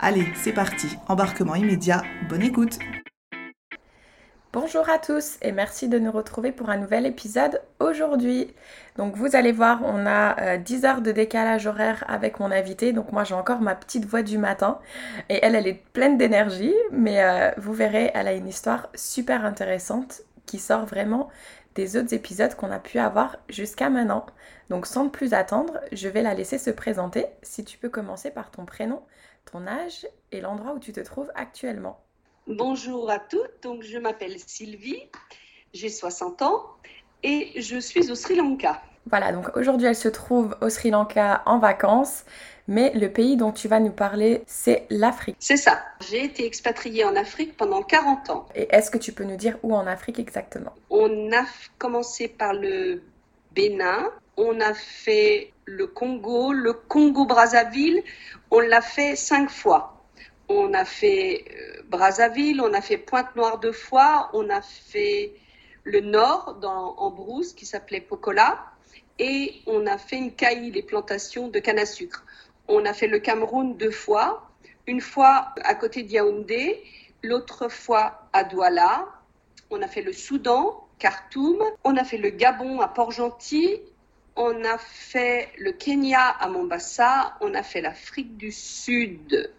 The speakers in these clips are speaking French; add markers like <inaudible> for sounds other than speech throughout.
Allez, c'est parti, embarquement immédiat, bonne écoute. Bonjour à tous et merci de nous retrouver pour un nouvel épisode aujourd'hui. Donc vous allez voir, on a 10 euh, heures de décalage horaire avec mon invité, donc moi j'ai encore ma petite voix du matin et elle, elle est pleine d'énergie, mais euh, vous verrez, elle a une histoire super intéressante qui sort vraiment des autres épisodes qu'on a pu avoir jusqu'à maintenant. Donc sans plus attendre, je vais la laisser se présenter. Si tu peux commencer par ton prénom, ton âge et l'endroit où tu te trouves actuellement. Bonjour à toutes, donc je m'appelle Sylvie, j'ai 60 ans et je suis au Sri Lanka. Voilà, donc aujourd'hui elle se trouve au Sri Lanka en vacances, mais le pays dont tu vas nous parler, c'est l'Afrique. C'est ça, j'ai été expatriée en Afrique pendant 40 ans. Et est-ce que tu peux nous dire où en Afrique exactement? On a commencé par le Bénin, on a fait le Congo, le Congo-Brazzaville, on l'a fait cinq fois on a fait euh, Brazzaville, on a fait Pointe-Noire deux fois, on a fait le nord dans, en Brousse qui s'appelait Pocola et on a fait une caille, les plantations de canne à sucre. On a fait le Cameroun deux fois, une fois à côté d'Yaoundé, l'autre fois à Douala. On a fait le Soudan, Khartoum. On a fait le Gabon à Port-Gentil. On a fait le Kenya à Mombasa. On a fait l'Afrique du Sud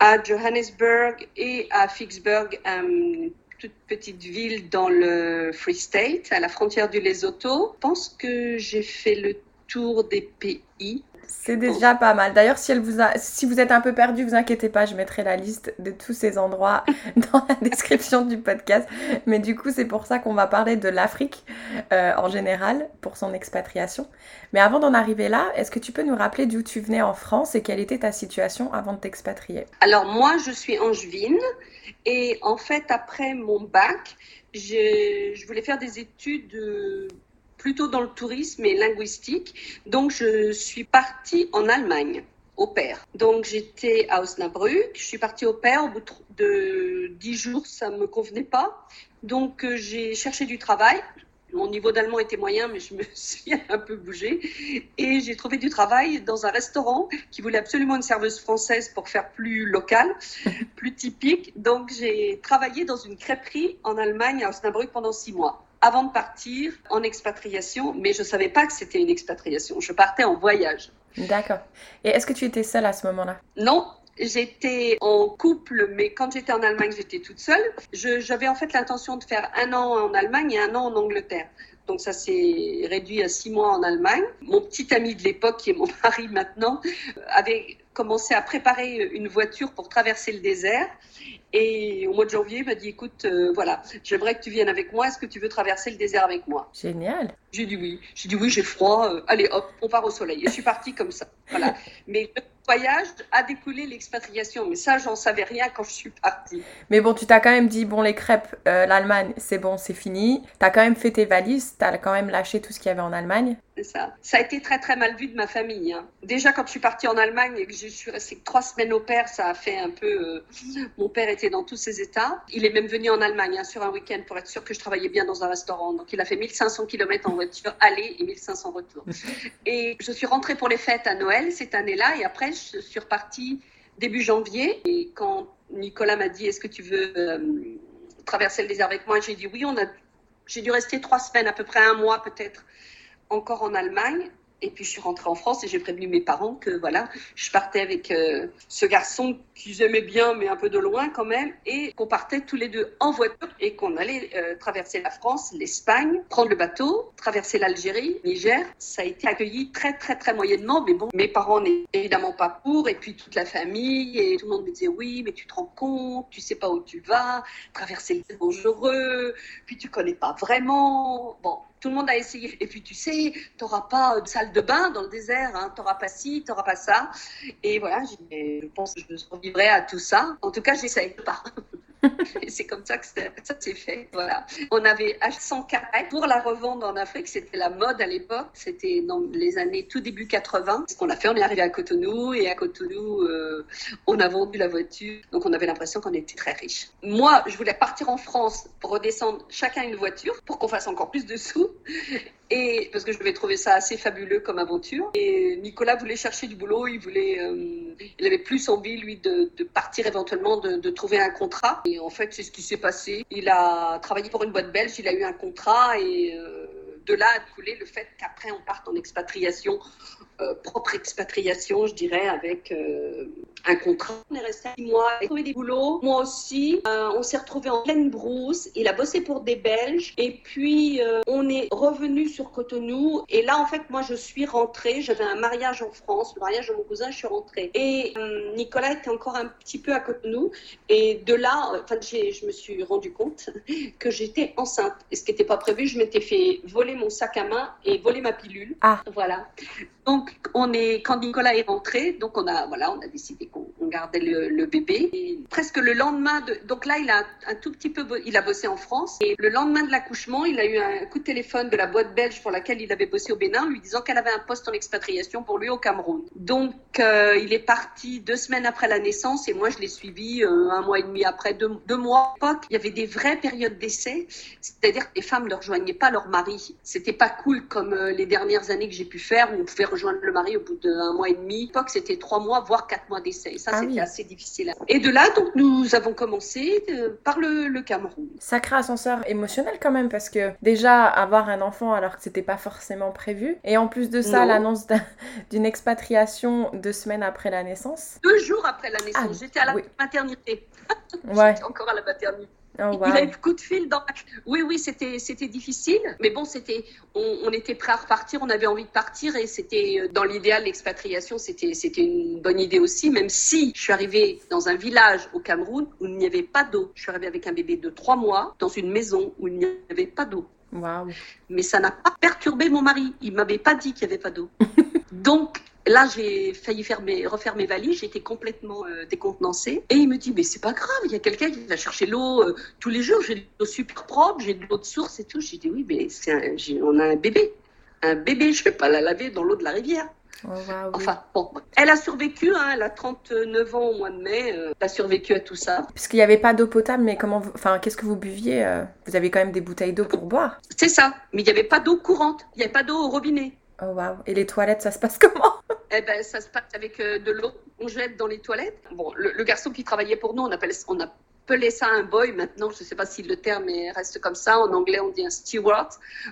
à Johannesburg et à Vicksburg, une toute petite ville dans le Free State, à la frontière du Lesotho. Je pense que j'ai fait le tour des pays c'est déjà pas mal. D'ailleurs, si, vous si vous êtes un peu perdu, vous inquiétez pas, je mettrai la liste de tous ces endroits <laughs> dans la description du podcast. Mais du coup, c'est pour ça qu'on va parler de l'Afrique euh, en général, pour son expatriation. Mais avant d'en arriver là, est-ce que tu peux nous rappeler d'où tu venais en France et quelle était ta situation avant de t'expatrier? Alors moi, je suis angevine et en fait, après mon bac, je voulais faire des études plutôt dans le tourisme et linguistique. Donc, je suis partie en Allemagne au père. Donc j'étais à Osnabrück, je suis partie au père, au bout de dix jours, ça ne me convenait pas. Donc euh, j'ai cherché du travail. Mon niveau d'allemand était moyen, mais je me <laughs> suis un peu bougée. Et j'ai trouvé du travail dans un restaurant qui voulait absolument une serveuse française pour faire plus local, <laughs> plus typique. Donc j'ai travaillé dans une crêperie en Allemagne, à Osnabrück, pendant six mois avant de partir en expatriation, mais je ne savais pas que c'était une expatriation. Je partais en voyage. D'accord. Et est-ce que tu étais seule à ce moment-là? Non, J'étais en couple, mais quand j'étais en Allemagne, j'étais toute seule. J'avais en fait l'intention de faire un an en Allemagne et un an en Angleterre. Donc ça s'est réduit à six mois en Allemagne. Mon petit ami de l'époque, qui est mon <laughs> mari maintenant, avait commencé à préparer une voiture pour traverser le désert. Et au mois de janvier, il m'a dit, écoute, euh, voilà, j'aimerais que tu viennes avec moi. Est-ce que tu veux traverser le désert avec moi? Génial. J'ai dit oui. J'ai dit oui, j'ai froid. Euh, allez, hop, on part au soleil. Et je suis partie comme ça. Voilà. Mais <laughs> voyage a découlé l'expatriation. Mais ça, j'en savais rien quand je suis partie. Mais bon, tu t'as quand même dit, bon, les crêpes, euh, l'Allemagne, c'est bon, c'est fini. Tu as quand même fait tes valises, tu as quand même lâché tout ce qu'il y avait en Allemagne. C'est ça. Ça a été très, très mal vu de ma famille. Hein. Déjà, quand je suis partie en Allemagne et que je suis restée trois semaines au père, ça a fait un peu... Euh, mon père était dans tous ses états. Il est même venu en Allemagne hein, sur un week-end pour être sûr que je travaillais bien dans un restaurant. Donc, il a fait 1500 km en voiture aller et 1500 retour. <laughs> Et je suis rentrée pour les fêtes à Noël cette année-là. Et après, je suis repartie début janvier. Et quand Nicolas m'a dit, est-ce que tu veux euh, traverser le désert avec moi J'ai dit oui. On a, j'ai dû rester trois semaines, à peu près un mois peut-être, encore en Allemagne. Et puis je suis rentrée en France et j'ai prévenu mes parents que voilà, je partais avec euh, ce garçon qu'ils aimaient bien, mais un peu de loin quand même, et qu'on partait tous les deux en voiture et qu'on allait euh, traverser la France, l'Espagne, prendre le bateau, traverser l'Algérie, Niger. Ça a été accueilli très très très moyennement, mais bon, mes parents n'étaient évidemment pas pour, et puis toute la famille, et tout le monde me disait oui, mais tu te rends compte, tu sais pas où tu vas, traverser le dangereux, puis tu connais pas vraiment. Bon, tout le monde a essayé. Et puis, tu sais, tu n'auras pas de salle de bain dans le désert, hein. tu n'auras pas ci, tu n'auras pas ça. Et voilà, je pense que je survivrai à tout ça. En tout cas, j'essaye pas. <laughs> C'est comme ça que ça s'est fait. Voilà. On avait acheté 100 carrettes pour la revendre en Afrique. C'était la mode à l'époque. C'était dans les années tout début 80. Ce qu'on a fait, on est arrivé à Cotonou et à Cotonou, euh, on a vendu la voiture. Donc on avait l'impression qu'on était très riches. Moi, je voulais partir en France pour redescendre chacun une voiture pour qu'on fasse encore plus de sous. Et parce que je devais trouver ça assez fabuleux comme aventure. Et Nicolas voulait chercher du boulot, il voulait, euh, il avait plus envie lui de, partir éventuellement, de, de, trouver un contrat. Et en fait, c'est ce qui s'est passé. Il a travaillé pour une boîte belge, il a eu un contrat et euh, de là a coulé le fait qu'après on parte en expatriation, euh, propre expatriation, je dirais, avec euh, un contrat. On est resté six mois, il a trouvé des boulots. Moi aussi, euh, on s'est retrouvé en pleine brousse. Il a bossé pour des Belges. Et puis, on est revenu sur Cotonou. Et là, en fait, moi, je suis rentrée. J'avais un mariage en France, le mariage de mon cousin, je suis rentrée. Et Nicolas était encore un petit peu à Cotonou. Et de là, enfin, je me suis rendu compte <laughs> que j'étais enceinte. Et ce qui n'était pas prévu, je m'étais fait voler mon sac à main et voler ma pilule. Ah. Voilà. Donc, on est, quand Nicolas est rentré, donc on a, décidé qu'on on gardait le, bébé. Presque le lendemain de, donc là, il a un tout petit peu, il a bossé en France. Et le lendemain de l'accouchement, il a eu un coup de téléphone de la boîte belge pour laquelle il avait bossé au Bénin, lui disant qu'elle avait un poste en expatriation pour lui au Cameroun. Donc, euh, il est parti deux semaines après la naissance et moi, je l'ai suivi euh, un mois et demi après, deux, mois. Il y avait des vraies périodes d'essai, c'est-à-dire que les femmes ne rejoignaient pas leur mari. C'était pas cool comme euh, les dernières années que j'ai pu faire où on pouvait rejoindre le mari au bout d'un mois et demi. À l'époque, c'était trois mois, voire quatre mois d'essai. Ça, ah c'était oui. assez difficile. Et de là, donc, nous avons commencé euh, par le, le, Cameroun. Sacré ascenseur émotionnel quand même, parce que déjà, avoir un enfant alors que c'était pas forcément prévu, et en plus de ça, l'annonce <laughs> d'une expatriation deux semaines après la naissance. Deux jours après la naissance, ah, j'étais à la oui. maternité. <laughs> ouais. encore à la maternité. Oh, wow. Il a eu le coup de fil dans. Oui, oui, c'était c'était difficile, mais bon, c'était on, on, était prêt à repartir, on avait envie de partir et c'était euh, dans l'idéal l'expatriation, c'était c'était une bonne idée aussi, même si je suis arrivée dans un village au Cameroun où il n'y avait pas d'eau. Je suis arrivée avec un bébé de trois mois dans une maison où il n'y avait pas d'eau. Wow. Mais ça n'a pas perturbé mon mari. Il m'avait pas dit qu'il n'y avait pas d'eau. <laughs> Donc Là, j'ai failli faire mes, refaire mes valises, j'étais complètement euh, décontenancée. Et il me dit, mais c'est pas grave, il y a quelqu'un qui va chercher l'eau euh, tous les jours, j'ai de l'eau super propre, j'ai de l'eau de source et tout. J'ai dit, oui, mais un, on a un bébé. Un bébé, je vais pas la laver dans l'eau de la rivière. Oh, wow, enfin, bon, elle a survécu, hein, elle a 39 ans au mois de mai, euh, elle a survécu à tout ça. Puisqu'il n'y avait pas d'eau potable, mais comment, vous... enfin, qu'est-ce que vous buviez euh, Vous avez quand même des bouteilles d'eau pour boire C'est ça, mais il n'y avait pas d'eau courante, il n'y avait pas d'eau au robinet. Oh waouh Et les toilettes, ça se passe <laughs> comment? Eh ben, ça se passe avec euh, de l'eau. On jette dans les toilettes. Bon, le, garçon qui travaillait pour nous, on appelle, on appelait ça un boy. Maintenant, je ne sais pas si le terme reste comme ça. En anglais, on dit un steward.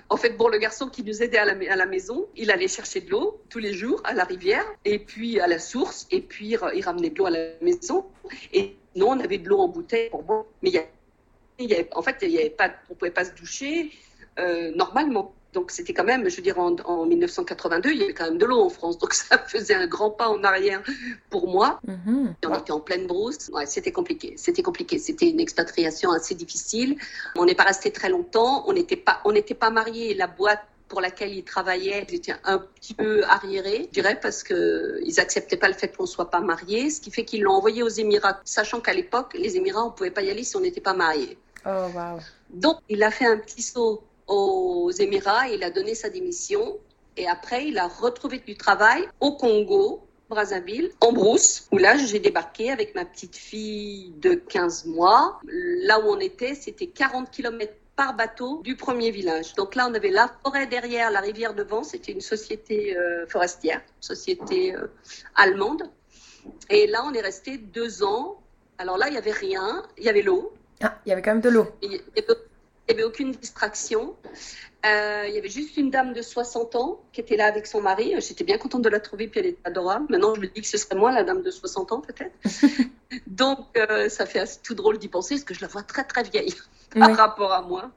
En fait, bon, le garçon qui nous aidait à la, maison, il allait chercher de l'eau tous les jours à la rivière, et puis à la source, et puis il ramenait de l'eau à la maison. Et nous, on avait de l'eau en bouteille pour boire. Mais en fait, on ne pouvait pas se doucher euh, normalement. Donc c'était quand même, je veux dire, en, en, 1982, il y avait quand même de l'eau en France. Donc <laughs> ça faisait un grand pas en arrière pour moi. Mm-hmm. On était en pleine brousse. Ouais, c'était compliqué. C'était compliqué. C'était une expatriation assez difficile. On n'est pas resté très longtemps. On n'était pas, on n'était pas mariés. La boîte pour laquelle ils travaillaient était un petit peu arriérée, je dirais, parce que ils acceptaient pas le fait qu'on soit pas mariés, ce qui fait qu'ils l'ont envoyé aux Émirats, sachant qu'à l'époque, les Émirats, on pouvait pas y aller si on n'était pas mariés. Oh wow. Donc il a fait un petit saut aux Émirats, il a donné sa démission et après il a retrouvé du travail au Congo, Brazzaville, en brousse, où là j'ai débarqué avec ma petite fille de 15 mois. Là où on était, c'était 40 km par bateau du premier village. Donc là, on avait la forêt derrière, la rivière devant. C'était une société euh, forestière, société euh, allemande. Et là, on est resté deux ans. Alors là, il y avait rien. Il y avait l'eau. Ah, il y avait quand même de l'eau. Il n'y avait aucune distraction. Euh, il y avait juste une dame de 60 ans qui était là avec son mari. J'étais bien contente de la trouver, puis elle était adorable. Maintenant, je me dis que ce serait moi, la dame de 60 ans, peut-être. <laughs> Donc, euh, ça fait tout drôle d'y penser, parce que je la vois très, très vieille <laughs> par rapport à moi.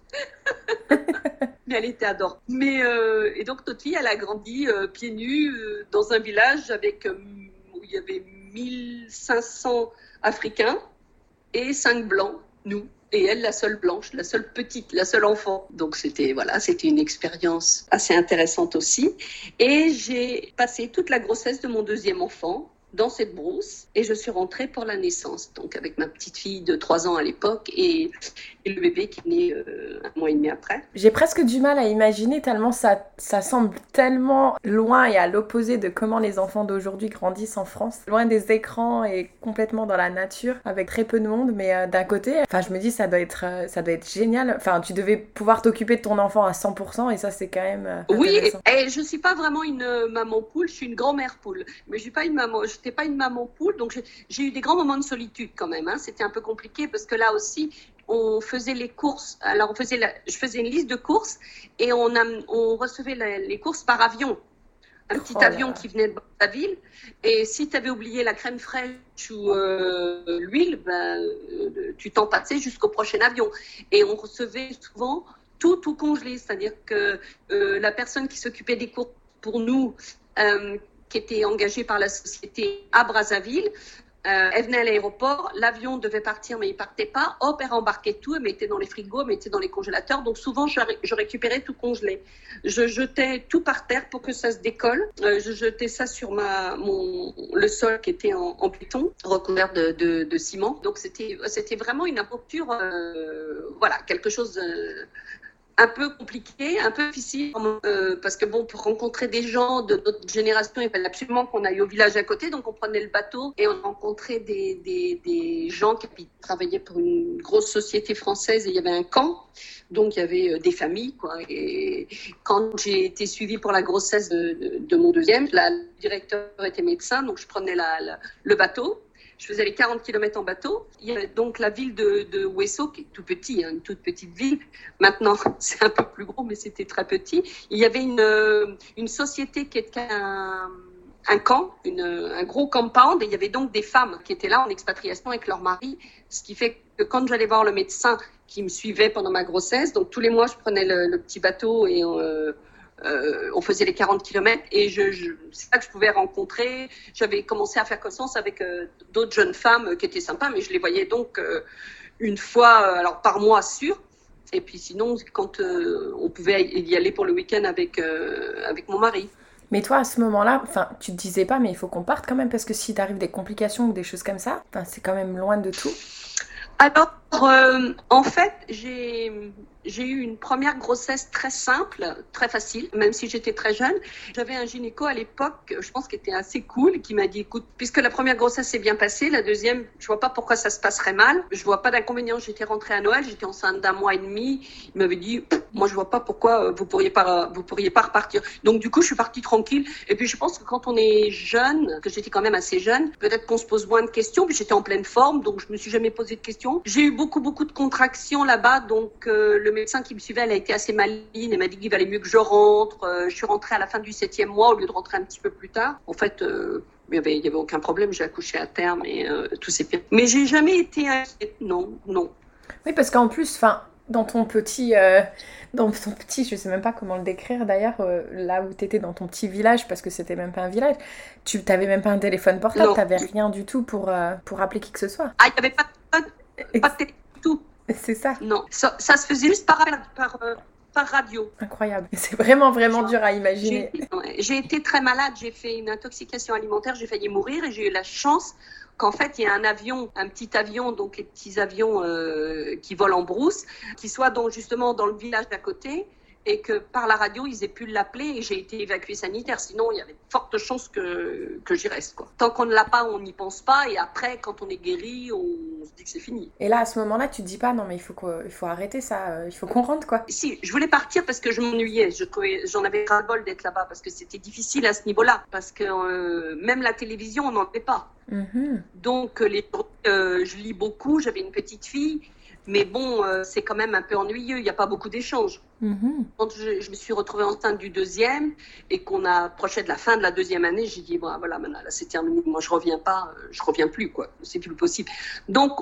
<laughs> Mais elle était adorable. Mais, euh, et donc, notre fille, elle a grandi pieds nus dans un village avec, où il y avait 1500 Africains et 5 Blancs, nous et elle la seule blanche, la seule petite, la seule enfant. Donc c'était voilà, c'était une expérience assez intéressante aussi. Et j'ai passé toute la grossesse de mon deuxième enfant dans cette brousse et je suis rentrée pour la naissance, donc avec ma petite fille de 3 ans à l'époque et, le bébé qui est né euh, un mois et demi après. J'ai presque du mal à imaginer tellement ça, ça semble tellement loin et à l'opposé de comment les enfants d'aujourd'hui grandissent en France, loin des écrans et complètement dans la nature avec très peu de monde, mais euh, d'un côté, enfin je me dis ça doit être euh, ça doit être génial. Enfin tu devais pouvoir t'occuper de ton enfant à 100% et ça c'est quand même Oui, et je suis pas vraiment une maman poule, je suis une grand-mère poule, mais je suis pas une maman, j'étais pas une maman poule, donc j'ai eu des grands moments de solitude quand même. Hein. C'était un peu compliqué parce que là aussi, on faisait les courses. Alors, on faisait je faisais une liste de courses et on, a, on recevait les courses par avion. Un petit oh avion qui venait de la ville. Et si tu avais oublié la crème fraîche ou euh, l'huile, ben, euh, tu t'en passais jusqu'au prochain avion. Et on recevait souvent tout, tout congelé. C'est-à-dire que euh, la personne qui s'occupait des courses pour nous, qui était engagée par la société à Brazzaville. Euh, elle venait à l'aéroport, l'avion devait partir, mais il partait pas. Hop, elle embarquait tout, elle mettait dans les frigos, elle mettait dans les congélateurs. Donc souvent, je, récupérais tout congelé. Je jetais tout par terre pour que ça se décolle. Euh, je jetais ça sur le sol qui était en, en béton, recouvert de, ciment. Donc c'était, c'était vraiment une aventure, euh, voilà, quelque chose un peu compliqué, un peu difficile, euh, parce que bon, pour rencontrer des gens de notre génération, il fallait absolument qu'on aille au village à côté, donc on prenait le bateau et on rencontrait des, des, des gens qui travaillaient pour une grosse société française et il y avait un camp, donc il y avait euh, des familles, quoi. Et quand j'ai été suivie pour la grossesse de, mon deuxième, la, le directeur était médecin, donc je prenais le bateau je faisais les 40 km en bateau. Il y a donc la ville de, de qui est tout petit, hein, une toute petite ville. Maintenant, <laughs> c'est un peu plus gros, mais c'était très petit. Il y avait une, euh, une société qui était un, un camp, une, un gros compound, et il y avait donc des femmes qui étaient là en expatriation avec leur mari, ce qui fait que quand j'allais voir le médecin qui me suivait pendant ma grossesse, donc tous les mois je prenais le, petit bateau et euh, euh, on faisait les 40 km et je, je c'est ça que je pouvais rencontrer. J'avais commencé à faire connaissance avec euh, d'autres jeunes femmes qui étaient sympas, mais je les voyais donc euh, une fois, alors par mois sûr. Et puis sinon, quand on pouvait y aller pour le week-end avec, avec mon mari. Mais toi, à ce moment-là, enfin, tu te disais pas, mais il faut qu'on parte quand même, parce que si t'arrives des complications ou des choses comme ça, c'est quand même loin de tout. Alors, en fait, j'ai j'ai eu une première grossesse très simple, très facile, même si j'étais très jeune. J'avais un gynéco à l'époque, je pense qu'il était assez cool, qui m'a dit, écoute, puisque la première grossesse s'est bien passée, la deuxième, je vois pas pourquoi ça se passerait mal. Je vois pas d'inconvénient. J'étais rentrée à Noël, j'étais enceinte d'un mois et demi. Il m'avait dit, moi, je vois pas pourquoi euh, vous pourriez pas, vous pourriez pas repartir. Donc, du coup, je suis partie tranquille. Et puis, je pense que quand on est jeune, que j'étais quand même assez jeune, peut-être qu'on se pose moins de questions. Puis, j'étais en pleine forme, donc je me suis jamais posé de questions. J'ai eu beaucoup, beaucoup de contractions là-bas, donc euh, le médecin qui me suivait, elle a été assez maligne et m'a dit qu'il valait mieux que je rentre. Euh, je suis rentrée à la fin du septième mois au lieu de rentrer un petit peu plus tard. En fait, euh, il n'y avait, avait, aucun problème. J'ai accouché à terme et euh, tout s'est bien. Mais j'ai jamais été inquiète. Non, non. Oui, parce qu'en plus, enfin, dans ton petit, dans ton petit, je sais même pas comment le décrire d'ailleurs, là où tu étais dans ton petit village, parce que c'était même pas un village, tu n'avais même pas un téléphone portable, tu n'avais rien du tout pour, pour appeler qui que ce soit. Ah, il n'y avait pas, pas, pas de téléphone tout. <laughs> C'est ça. Non, ça, se faisait juste par, par, euh, par radio. Incroyable. <laughs> C'est vraiment, vraiment dur à imaginer. J'ai été très malade, j'ai fait une intoxication alimentaire, j'ai failli mourir et j'ai eu la chance qu'en fait, il y a un avion, un petit avion, donc les petits avions euh, qui volent en brousse, qui soit donc justement dans le village d'à côté et que par la radio, ils aient pu l'appeler et j'ai été évacuée sanitaire. Sinon, il y avait de fortes chances que, que j'y reste. Quoi. Tant qu'on ne l'a pas, on n'y pense pas. Et après, quand on est guéri, on, se dit que c'est fini. Et là, à ce moment-là, tu te dis pas, non, mais il faut, il faut arrêter ça, euh, il faut qu'on rentre, quoi. Si, je voulais partir parce que je m'ennuyais. J'en avais ras-le-bol d'être là-bas parce que c'était difficile à ce niveau-là. Parce que euh, même la télévision, on n'en fait pas. Mm-hmm. Donc, les, euh, je lis beaucoup. J'avais une petite fille. Mais bon, euh, c'est quand même un peu ennuyeux, il n'y a pas beaucoup d'échanges. Quand je, me suis retrouvée enceinte du deuxième et qu'on approchait de la fin de la deuxième année, j'ai dit, bon, voilà, maintenant, là, c'est terminé, moi, je reviens pas, euh, je reviens plus, quoi, c'est plus possible. Donc,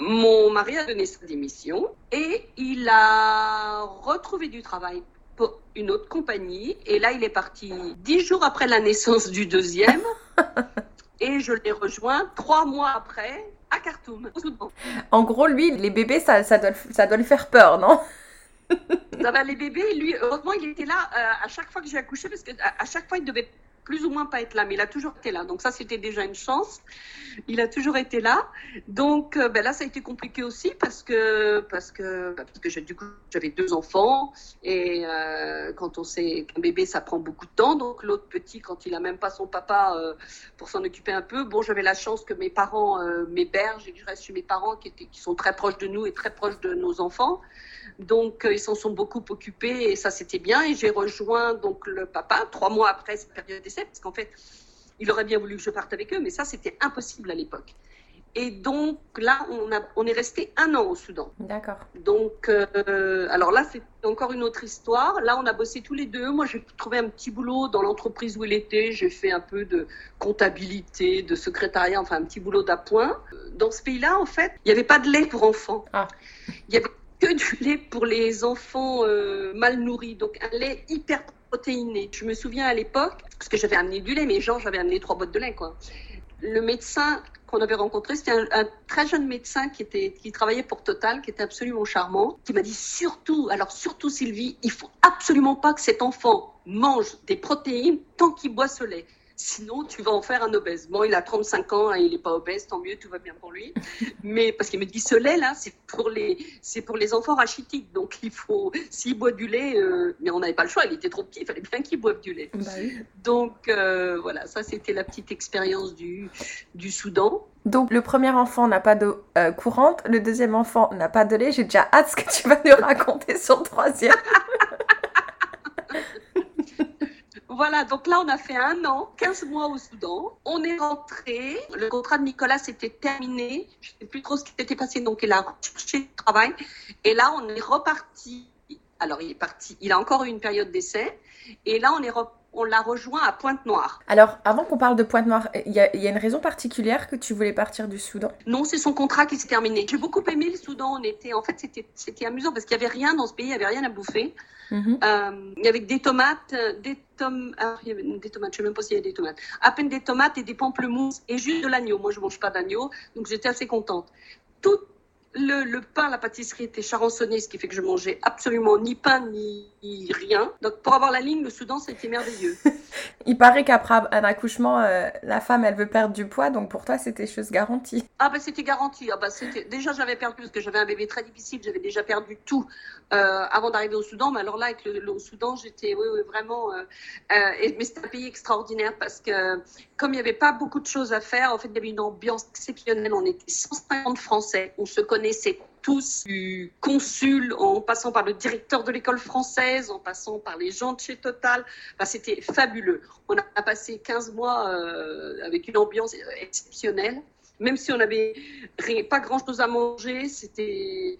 mon mari a donné sa démission et il a retrouvé du travail pour une autre compagnie. Et là, il est parti dix jours après la naissance du deuxième. <laughs> et je l'ai rejoint trois mois après à Khartoum, En gros, lui, les bébés, ça, ça, doit, ça doit le faire peur, non? Les bébés, lui, heureusement, il était là euh, à chaque fois que j'ai accouché, parce qu'à à chaque fois, il devait plus ou moins pas être là, mais il a toujours été là. Donc ça, c'était déjà une chance. Il a toujours été là. Donc euh, ben là, ça a été compliqué aussi parce que parce que ben, parce que du coup, j'avais deux enfants et euh, quand on sait qu'un bébé, ça prend beaucoup de temps. Donc l'autre petit, quand il a même pas son papa euh, pour s'en occuper un peu, bon, j'avais la chance que mes parents m'hébergent et que je reste mes parents qui étaient qui sont très proches de nous et très proches de nos enfants. Donc, ils s'en sont beaucoup occupés et ça, c'était bien. Et j'ai rejoint donc le papa trois mois après cette période d'essai parce qu'en fait, il aurait bien voulu que je parte avec eux, mais ça, c'était impossible à l'époque. Et donc là, on, a, on est resté un an au Soudan. D'accord. Donc, euh, alors là, c'est encore une autre histoire. Là, on a bossé tous les deux. Moi, j'ai trouvé un petit boulot dans l'entreprise où il était. J'ai fait un peu de comptabilité, de secrétariat, enfin un petit boulot d'appoint. Dans ce pays-là, en fait, il n'y avait pas de lait pour enfants. Ah. Il y avait que du lait pour les enfants euh, mal nourris. Donc un lait hyper protéiné. Je me souviens à l'époque, parce que j'avais amené du lait, mais genre j'avais amené trois boîtes de lait. Le médecin qu'on avait rencontré, c'était un, très jeune médecin qui était, qui travaillait pour Total, qui était absolument charmant, qui m'a dit surtout, alors surtout Sylvie, il faut absolument pas que cet enfant mange des protéines tant qu'il boit ce lait. Sinon, tu vas en faire un obèse. Bon, il a 35 ans et il n'est pas obèse, tant mieux, tout va bien pour lui. <laughs> Mais parce qu'il me dit, ce lait-là, c'est pour les, c'est pour les enfants rachitiques. Donc, il faut, s'il boit du lait, euh, mais on n'avait pas le choix, il était trop petit, il fallait bien qu'il boive du lait. Bah Donc, euh, voilà, ça, c'était la petite expérience du, du Soudan. Donc, le premier enfant n'a pas d'eau euh, courante, le deuxième enfant n'a pas de lait. J'ai déjà hâte ce que tu vas nous raconter sur le troisième. <laughs> Voilà, donc là, on a fait un an, 15 mois au Soudan. On est rentré. Le contrat de Nicolas s'était terminé. Je ne sais plus trop ce qui s'était passé. Donc, il a cherché du travail. Et là, on est reparti. Alors, il est parti. Il a encore eu une période d'essai. Et là, on est on l'a rejoint à Pointe-Noire. Alors, avant qu'on parle de Pointe-Noire, il y, a une raison particulière que tu voulais partir du Soudan? Non, c'est son contrat qui s'est terminé. J'ai beaucoup aimé le Soudan. On était, en fait, c'était amusant parce qu'il n'y avait rien dans ce pays, il n'y avait rien à bouffer. Mhm. Euh, il y avait des tomates, des tomates, ah, il y avait des tomates, je ne sais même pas s'il y avait des tomates. À peine des tomates et des pamplemousses et juste de l'agneau. Moi, je ne mange pas d'agneau, donc j'étais assez contente. Tout le, pain, la pâtisserie était charançonné, ce qui fait que je mangeais absolument ni pain ni, rien. Donc pour avoir la ligne, le Soudan, c'était merveilleux. <laughs> Il paraît qu'après un accouchement, euh, la femme, elle veut perdre du poids, donc pour toi, c'était chose garantie. Ah ben c'était garanti. Ah, bah, déjà j'avais perdu parce que j'avais un bébé très difficile, j'avais déjà perdu tout euh, avant d'arriver au Soudan. Mais alors là, avec le, Soudan, j'étais oui, oui, vraiment. Euh, mais c'était un pays extraordinaire parce que comme il n'y avait pas beaucoup de choses à faire, en fait, il y avait une ambiance exceptionnelle. On était 150 Français, on se connaissait tous, du consul, en passant par le directeur de l'école française, en passant par les gens de chez Total. Enfin, c'était fabuleux. On a passé 15 mois euh, avec une ambiance exceptionnelle. Même si on n'avait pas grand-chose à manger, c'était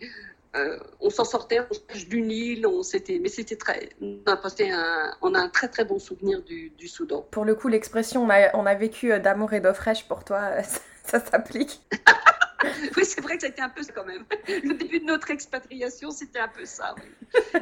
euh, on s'en sortait, on se du Nil, on mais c'était très, on a, un, on a un très très bon souvenir du, Soudan. Pour le coup, l'expression on a, on a vécu euh, d'amour et d'eau fraîche pour toi, <laughs> ça, s'applique. <laughs> <laughs> oui, c'est vrai que c'était un peu ça quand même. Le début de notre expatriation, c'était un peu ça.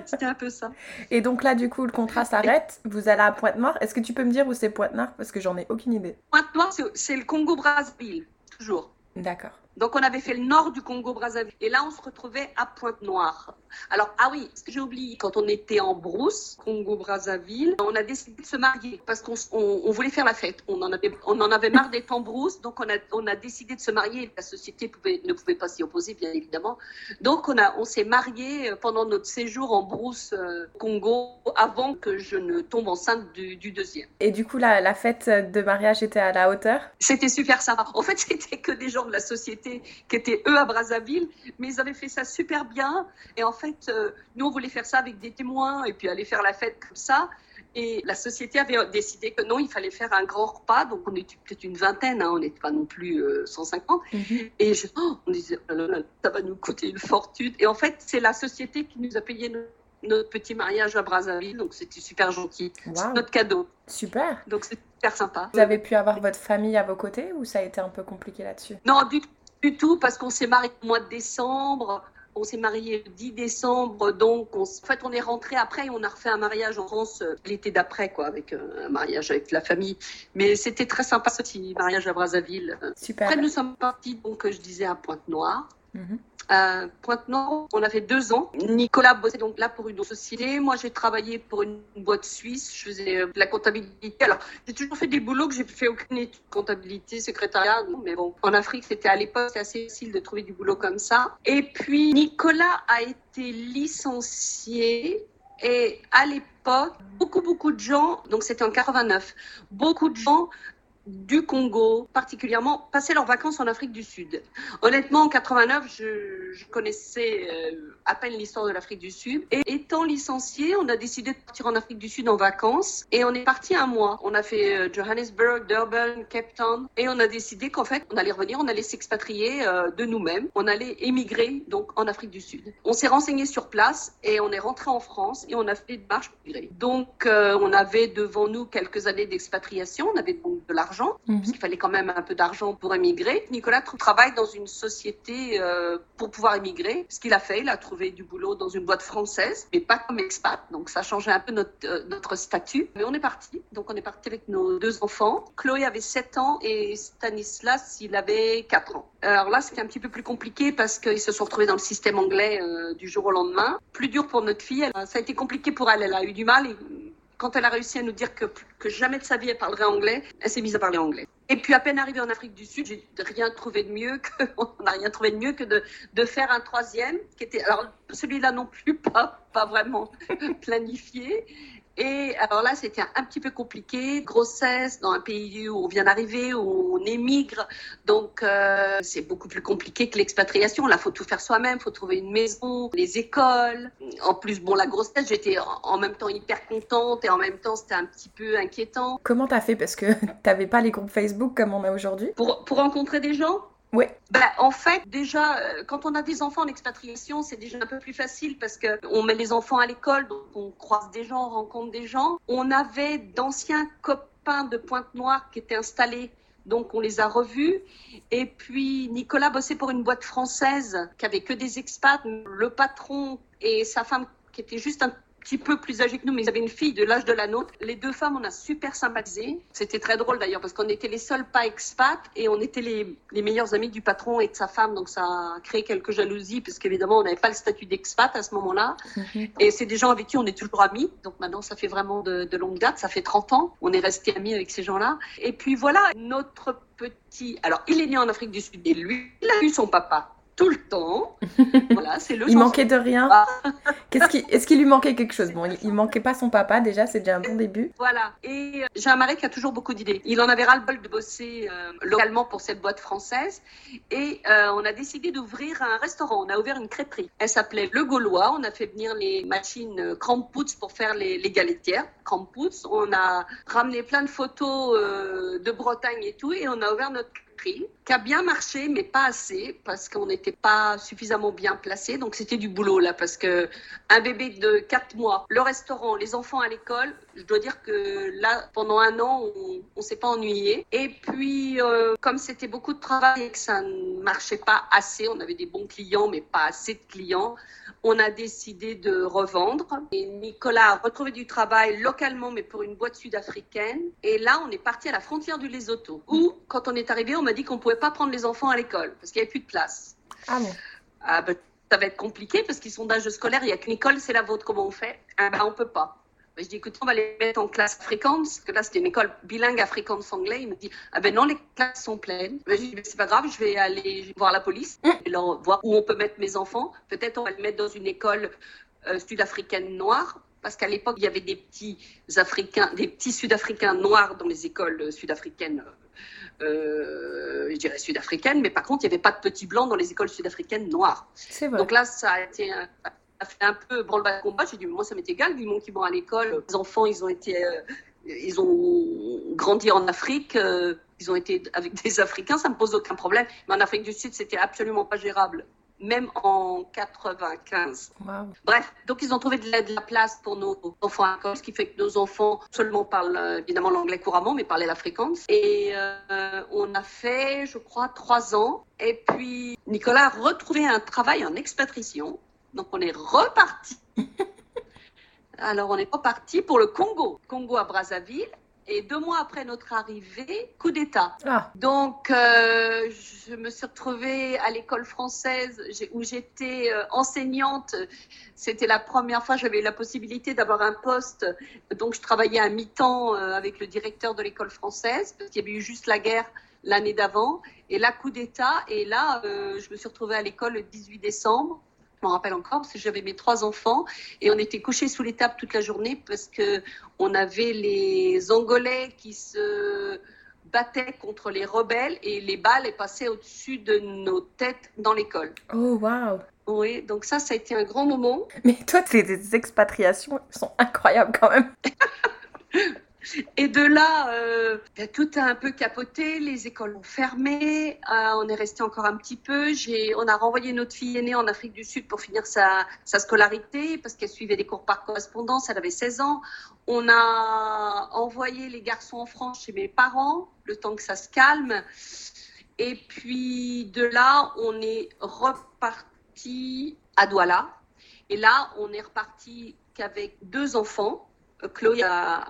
C'était un peu ça. Et donc là, du coup, le contrat s'arrête. Vous allez à Pointe-Noire. Est-ce que tu peux me dire où c'est Pointe-Noire? Parce que j'en ai aucune idée. Pointe-Noire, c'est le Congo-Brazzaville, toujours. D'accord. Donc on avait fait le nord du Congo-Brazzaville et là on se retrouvait à Pointe-Noire. Alors ah oui, ce que j'ai oublié, quand on était en brousse, Congo-Brazzaville, on a décidé de se marier parce qu'on on, voulait faire la fête. On en avait, on en avait marre d'être en brousse, donc on a, on a décidé de se marier. La société pouvait, ne pouvait pas s'y opposer, bien évidemment. Donc on, a, on s'est marié pendant notre séjour en brousse euh, Congo avant que je ne tombe enceinte du, du deuxième. Et du coup, la, la fête de mariage était à la hauteur? C'était super sympa. En fait, <laughs> c'était que des gens de la société qui étaient eux à Brazzaville, mais ils avaient fait ça super bien. Et en fait, euh, nous, on voulait faire ça avec des témoins et puis aller faire la fête comme ça. Et la société avait décidé que non, il fallait faire un grand repas. Donc, on était peut-être une vingtaine, hein, on n'était pas non plus 150. Euh, mhm. Et je, oh, on disait, oh ça va nous coûter une fortune. Et en fait, c'est la société qui nous a payé notre petit mariage à Brazzaville. Donc, c'était super gentil. C'est notre cadeau. Super. Donc, c'est super sympa. Vous avez pu avoir votre famille à vos côtés ou ça a été un peu compliqué là-dessus? Non, du du tout, parce qu'on s'est marié au mois de décembre. On s'est marié le 10 décembre, donc en fait on est rentré après et on a refait un mariage en France euh, l'été d'après, quoi, avec euh, un mariage avec la famille. Mais c'était très sympa ce petit mariage à Brazzaville. Super. Après nous sommes partis, donc je disais à Pointe-Noire. Pointe-Noire. On a fait deux ans. Nicolas bossait donc là pour une société. Moi, j'ai travaillé pour une boîte suisse. Je faisais euh, de la comptabilité. Alors, j'ai toujours fait des boulots que j'ai fait aucune étude comptabilité, secrétariat. Mais bon, en Afrique, c'était à l'époque assez facile de trouver du boulot comme ça. Et puis, Nicolas a été licencié. Et à l'époque, beaucoup, beaucoup de gens, donc c'était en 89, beaucoup de gens du Congo, particulièrement, passer leurs vacances en Afrique du Sud. Honnêtement, en 89, je, connaissais euh, à peine l'histoire de l'Afrique du Sud. Et étant licencié, on a décidé de partir en Afrique du Sud en vacances. Et on est parti un mois. On a fait euh, Johannesburg, Durban, Cape Town. Et on a décidé qu'en fait, on allait revenir, on allait s'expatrier euh, de nous-mêmes. On allait émigrer donc en Afrique du Sud. On s'est renseigné sur place et on est rentré en France et on a fait une marche Donc, on avait devant nous quelques années d'expatriation. On avait donc de l'argent Mhm. parce qu'il fallait quand même un peu d'argent pour émigrer. Nicolas travaille dans une société euh, pour pouvoir émigrer. Ce qu'il a fait, il a trouvé du boulot dans une boîte française, mais pas comme expat. Donc ça changeait un peu notre, euh, notre statut. Mais on est parti. Donc on est parti avec nos deux enfants. Chloé avait 7 ans et Stanislas, il avait 4 ans. Alors là, c'était un petit peu plus compliqué parce qu'ils se sont retrouvés dans le système anglais euh, du jour au lendemain. Plus dur pour notre fille. ça a été compliqué pour elle. Elle a eu du mal. Et, quand elle a réussi à nous dire que, jamais de sa vie elle parlerait anglais, elle s'est mise à parler anglais. Et puis à peine arrivée en Afrique du Sud, j'ai rien trouvé de mieux que <laughs> on n'a rien trouvé de mieux que de, de faire un troisième qui était alors celui-là non plus pas pas vraiment <laughs> planifié et alors là, c'était un petit peu compliqué. Grossesse dans un pays où on vient d'arriver, où on émigre. Donc, euh, c'est beaucoup plus compliqué que l'expatriation. Là, faut tout faire soi-même. faut trouver une maison, les écoles. En plus, bon, la grossesse, j'étais en même temps hyper contente et en même temps, c'était un petit peu inquiétant. Comment t'as fait? Parce que <laughs> t'avais pas les groupes Facebook comme on a aujourd'hui. Pour, pour rencontrer des gens? Ben, en fait, déjà, euh, quand on a des enfants en expatriation, c'est déjà un peu plus facile parce que on met les enfants à l'école, donc on croise des gens, on rencontre des gens. On avait d'anciens copains de Pointe-Noire qui étaient installés donc on les a revus. Et puis Nicolas bossait pour une boîte française qui avait que des expats. Le patron et sa femme qui étaient juste un petit peu plus âgés que nous, mais ils avaient une fille de l'âge de la nôtre. Les deux femmes, on a super sympathisé. C'était très drôle d'ailleurs parce qu'on était les seuls pas expats et on était les, les meilleurs amis du patron et de sa femme. Donc ça a créé quelques jalousies parce qu'évidemment, on n'avait pas le statut d'expat à ce moment-là. Mhm. Et c'est des gens avec qui on est toujours amis. Donc maintenant, ça fait vraiment de, de longue date. Ça fait 30 ans. On est resté amis avec ces gens-là. Et puis voilà, notre petit. Alors, il est né en Afrique du Sud et lui, il a eu son papa tout le temps. <laughs> Voilà, c'est le. il manquait de rien. <laughs> Qu'est-ce qui, est-ce qu'il lui manquait quelque chose? Bon, il, manquait pas son papa déjà, c'est déjà un bon début. Voilà. Et euh, j'ai un mari qui a toujours beaucoup d'idées. Il en avait ras le bol de bosser euh, localement pour cette boîte française, et euh, on a décidé d'ouvrir un restaurant. On a ouvert une crêperie. Elle s'appelait Le Gaulois. On a fait venir les machines Kramputz pour faire les, les galetières. On a ramené plein de photos de Bretagne et tout, et on a ouvert notre qui a bien marché, mais pas assez, parce qu'on n'était pas suffisamment bien placé. Donc c'était du boulot là, parce que un bébé de 4 mois, le restaurant, les enfants à l'école, je dois dire que là, pendant un an, on, on s'est pas ennuyé. Et puis, euh, comme c'était beaucoup de travail et que ça ne marchait pas assez, on avait des bons clients, mais pas assez de clients, on a décidé de revendre. Et Nicolas a retrouvé du travail localement, mais pour une boîte sud-africaine. Et là, on est parti à la frontière du Lesotho, où, quand on est arrivé, on m'a dit qu'on pouvait pas prendre les enfants à l'école parce qu'il n'y avait plus de place. Ah bon Ah ben, ça va être compliqué parce qu'ils sont d'âge scolaire, il n'y a qu'une école, c'est la vôtre, comment on fait? Ah ben, On peut pas. Ben, je dis, écoute, on va les mettre en classe afrikaans, parce que là, c'était une école bilingue afrikaans-anglais. Il me dit, ah ben non, les classes sont pleines. Ben, je dis, c'est pas grave, je vais aller voir la police, et leur, voir où on peut mettre mes enfants. Peut-être on va les mettre dans une école euh, sud-africaine noire, parce qu'à l'époque, il y avait des petits Africains, des petits Sud-Africains noirs dans les écoles sud-africaines. Euh, je dirais sud-africaines, mais par contre, il n'y avait pas de petits blancs dans les écoles sud-africaines noires. C'est vrai. Donc là, ça a été un, ça fait un peu branle-bas de combat. J'ai dit, moi, ça m'est égal, du moment qu'ils vont à l'école. Les enfants, ils ont été, euh, ils ont grandi en Afrique, euh, ils ont été avec des Africains, ça me pose aucun problème. Mais en Afrique du Sud, c'était absolument pas gérable, même en 95. Waouh. Bref, donc ils ont trouvé de la, de la place pour nos enfants à l'école, ce qui fait que nos enfants seulement parlent euh, évidemment l'anglais couramment, mais parlaient l'afrikaans. Et euh, on a fait, je crois, trois ans. Et puis Nicolas a retrouvé un travail en expatriation. Donc on est reparti. <laughs> Alors on est reparti pour le Congo, Congo à Brazzaville. Et deux mois après notre arrivée, coup d'État. Ah, Donc, euh, je me suis retrouvée à l'école française où j'étais euh, enseignante. C'était la première fois que j'avais eu la possibilité d'avoir un poste. Donc, je travaillais à mi-temps euh, avec le directeur de l'école française parce qu'il y avait eu juste la guerre l'année d'avant. Et là, coup d'État. Et là, euh, je me suis retrouvée à l'école le 18 décembre. Je m'en rappelle encore parce que j'avais mes trois enfants et on était couchés sous les tables toute la journée parce que on avait les Angolais qui se battaient contre les rebelles et les balles passaient au-dessus de nos têtes dans l'école. oh waouh. Oui, donc ça, ça a été un grand moment. Mais toi, tes tes expatriations sont incroyables quand même. <laughs> <laughs> Et de là, euh, ben, tout a un peu capoté, les écoles ont fermé, euh, on est resté encore un petit peu. On a renvoyé notre fille aînée en Afrique du Sud pour finir sa, sa scolarité parce qu'elle suivait des cours par correspondance, elle avait 16 ans. On a envoyé les garçons en France chez mes parents, le temps que ça se calme. Et puis de là, on est reparti à Douala. Et là, on est reparti qu'avec deux enfants. Chloé a,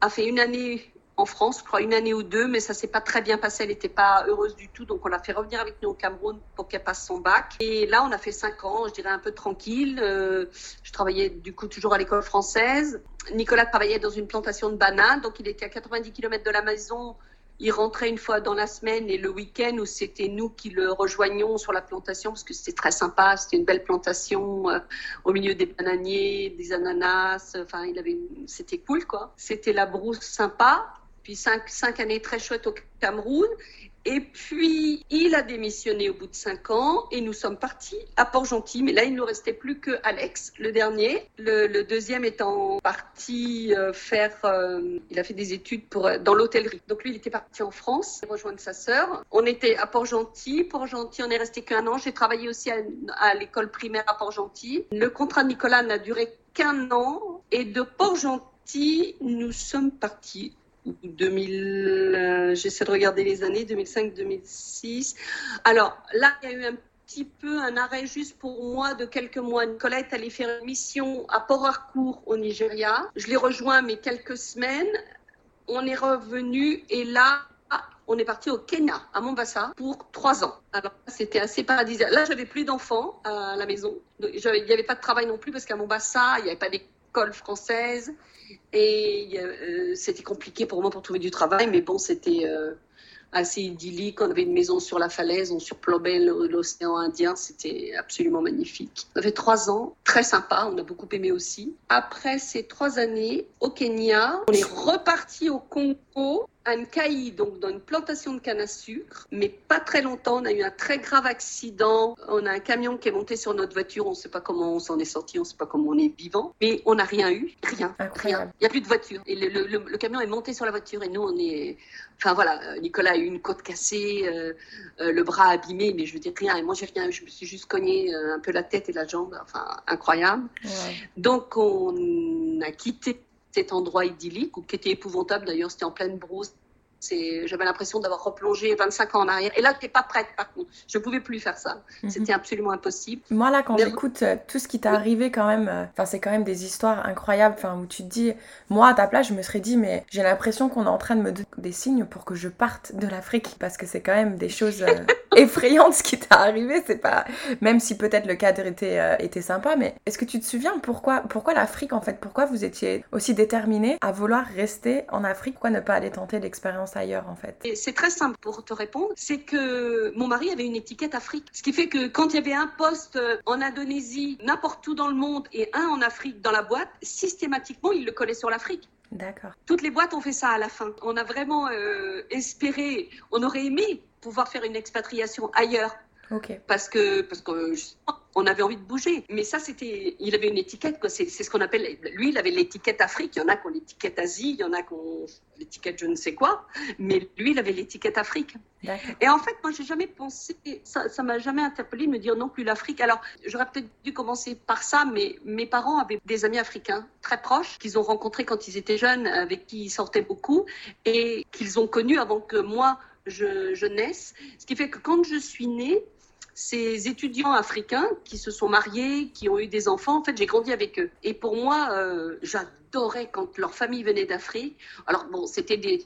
a fait une année en France, je crois une année ou deux, mais ça s'est pas très bien passé. Elle n'était pas heureuse du tout, donc on l'a fait revenir avec nous au Cameroun pour qu'elle passe son bac. Et là, on a fait cinq ans, je dirais un peu tranquille. Euh, je travaillais du coup toujours à l'école française. Nicolas travaillait dans une plantation de bananes, donc il était à 90 km de la maison. Il rentrait une fois dans la semaine et le week-end où c'était nous qui le rejoignions sur la plantation parce que c'était très sympa. C'était une belle plantation euh, au milieu des bananiers, des ananas. Enfin, il avait, c'était cool quoi. C'était la brousse sympa. Puis cinq, cinq années très chouettes au Cameroun. Et puis, il a démissionné au bout de cinq ans et nous sommes partis à Port-Gentil. Mais là, il ne nous restait plus que Alex, le dernier. Le, deuxième étant parti euh, faire... euh, il a fait des études euh, dans l'hôtellerie. Donc lui, il était parti en France rejoindre sa sœur. On était à Port-Gentil. Port-Gentil, on est resté qu'un an. J'ai travaillé aussi à, à l'école primaire à Port-Gentil. Le contrat de Nicolas n'a duré qu'un an. Et de Port-Gentil, nous sommes partis 2000, euh, j'essaie de regarder les années, 2005-2006. Alors là, il y a eu un petit peu un arrêt juste pour moi de quelques mois. Nicolas est allé faire une mission à Port Harcourt au Nigeria. Je l'ai rejoint mais quelques semaines. On est revenu et là, on est parti au Kenya, à Mombasa, pour trois ans. Alors, c'était assez paradisiaque. Là, j'avais plus d'enfants à la maison. Il n'y avait pas de travail non plus parce qu'à Mombasa, il n'y avait pas d'école française. Et euh, c'était compliqué pour moi pour trouver du travail, mais bon, c'était euh, assez idyllique. On avait une maison sur la falaise, on surplombait l'océan Indien, c'était absolument magnifique. On avait trois ans, très sympa, on a beaucoup aimé aussi. Après ces trois années au Kenya, on est reparti au Congo, à Nkayi, donc dans une plantation de canne à sucre, mais pas très longtemps. On a eu un très grave accident. On a un camion qui est monté sur notre voiture. On ne sait pas comment on s'en est sorti, on ne sait pas comment on est vivant, mais on n'a rien eu, rien, Incroyable. rien. Il n'y a plus de voiture. Et le, le- le- le camion est monté sur la voiture et nous, on est. Enfin voilà, Nicolas a eu une côte cassée, euh, euh, le bras abîmé, mais je veux dire rien. Et moi, j'ai rien eu. Je me suis juste cogné euh, un peu la tête et la jambe. Enfin, incroyable. Ouais. Donc, on a quitté cet endroit idyllique, ou qui était épouvantable d'ailleurs, c'était en pleine brousse, j'avais l'impression d'avoir replongé 25 ans en arrière. Et là, je n'étais pas prête, par contre. Je ne pouvais plus faire ça. Mhm. C'était absolument impossible. Moi, là, quand j'écoute euh, tout ce qui t'est arrivé, quand même, euh, enfin, c'est quand même des histoires incroyables, enfin, où tu te dis, moi, à ta place, je me serais dit, mais j'ai l'impression qu'on est en train de me donner des signes pour que je parte de l'Afrique, parce que c'est quand même des choses <laughs> <laughs> euh, effrayantes ce qui t'est arrivé. C'est pas, même si peut-être le cadre était, était sympa, mais est-ce que tu te souviens pourquoi, pourquoi l'Afrique, en fait, pourquoi vous étiez aussi déterminé à vouloir rester en Afrique, pourquoi ne pas aller tenter l'expérience ailleurs en fait? C'est très simple pour te répondre. C'est que mon mari avait une étiquette Afrique. Ce qui fait que quand il y avait un poste en Indonésie, n'importe où dans le monde et un en Afrique dans la boîte, systématiquement il le collait sur l'Afrique. D'accord. Toutes les boîtes ont fait ça à la fin. On a vraiment euh, espéré, on aurait aimé pouvoir faire une expatriation ailleurs. Parce que, parce que on avait envie de bouger. Mais ça, c'était, il avait une étiquette, quoi. C'est, ce qu'on appelle, lui, il avait l'étiquette Afrique. Il y en a qui ont l'étiquette Asie, il y en a qui ont l'étiquette je ne sais quoi. Mais lui, il avait l'étiquette Afrique. Et en fait, moi, j'ai jamais pensé, ça, ça m'a jamais interpellé de me dire non plus l'Afrique. Alors, j'aurais peut-être dû commencer par ça, mais mes parents avaient des amis africains très proches qu'ils ont rencontrés quand ils étaient jeunes, avec qui ils sortaient beaucoup et qu'ils ont connus avant que moi je, naisse. Ce qui fait que quand je suis née, ces étudiants africains qui se sont mariés, qui ont eu des enfants, en fait, j'ai grandi avec eux. Et pour moi, euh, j'adorais quand leur famille venait d'Afrique. Alors bon, c'était des,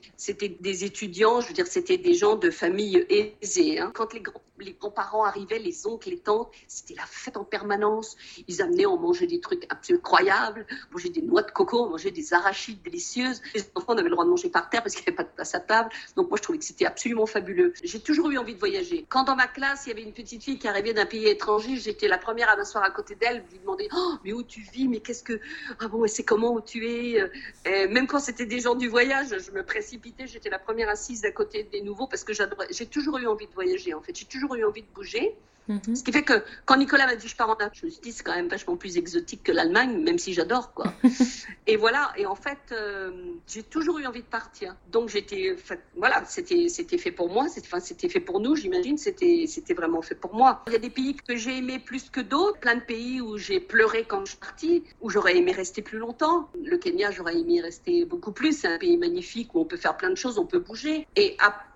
des étudiants, je veux dire, c'était des gens de famille aisée. Hein. Quand les, les grands-parents arrivaient, les oncles, les tantes, c'était la fête en permanence. Ils amenaient, on mangeait des trucs incroyables, on mangeait des noix de coco, on mangeait des arachides délicieuses. Les enfants, on avait le droit de manger par terre parce qu'il n'y avait pas de place à table. Donc moi, je trouvais que c'était absolument fabuleux. J'ai toujours eu envie de voyager. Quand dans ma classe, il y avait une petite fille qui arrivait d'un pays étranger, j'étais la première à m'asseoir à côté d'elle, lui demander, oh, mais où tu vis, mais qu'est-ce que, ah bon, et c'est comment où tu euh, même quand c'était des gens du voyage, je me précipitais, j'étais la première assise à côté des nouveaux parce que j'ai toujours eu envie de voyager en fait, j'ai toujours eu envie de bouger. Mhm. Ce qui fait que quand Nicolas m'a dit je pars en Afrique, je me suis dit c'est quand même vachement plus exotique que l'Allemagne, même si j'adore quoi. <laughs> et voilà, et en fait euh, j'ai toujours eu envie de partir. Donc j'étais, voilà, c'était c'était fait pour moi, c'était fait pour nous, j'imagine, c'était c'était vraiment fait pour moi. Il y a des pays que j'ai aimé plus que d'autres, plein de pays où j'ai pleuré quand je suis partie, où j'aurais aimé rester plus longtemps. Le Kenya, j'aurais aimé rester beaucoup plus. C'est un pays magnifique où on peut faire plein de choses, on peut bouger. Et après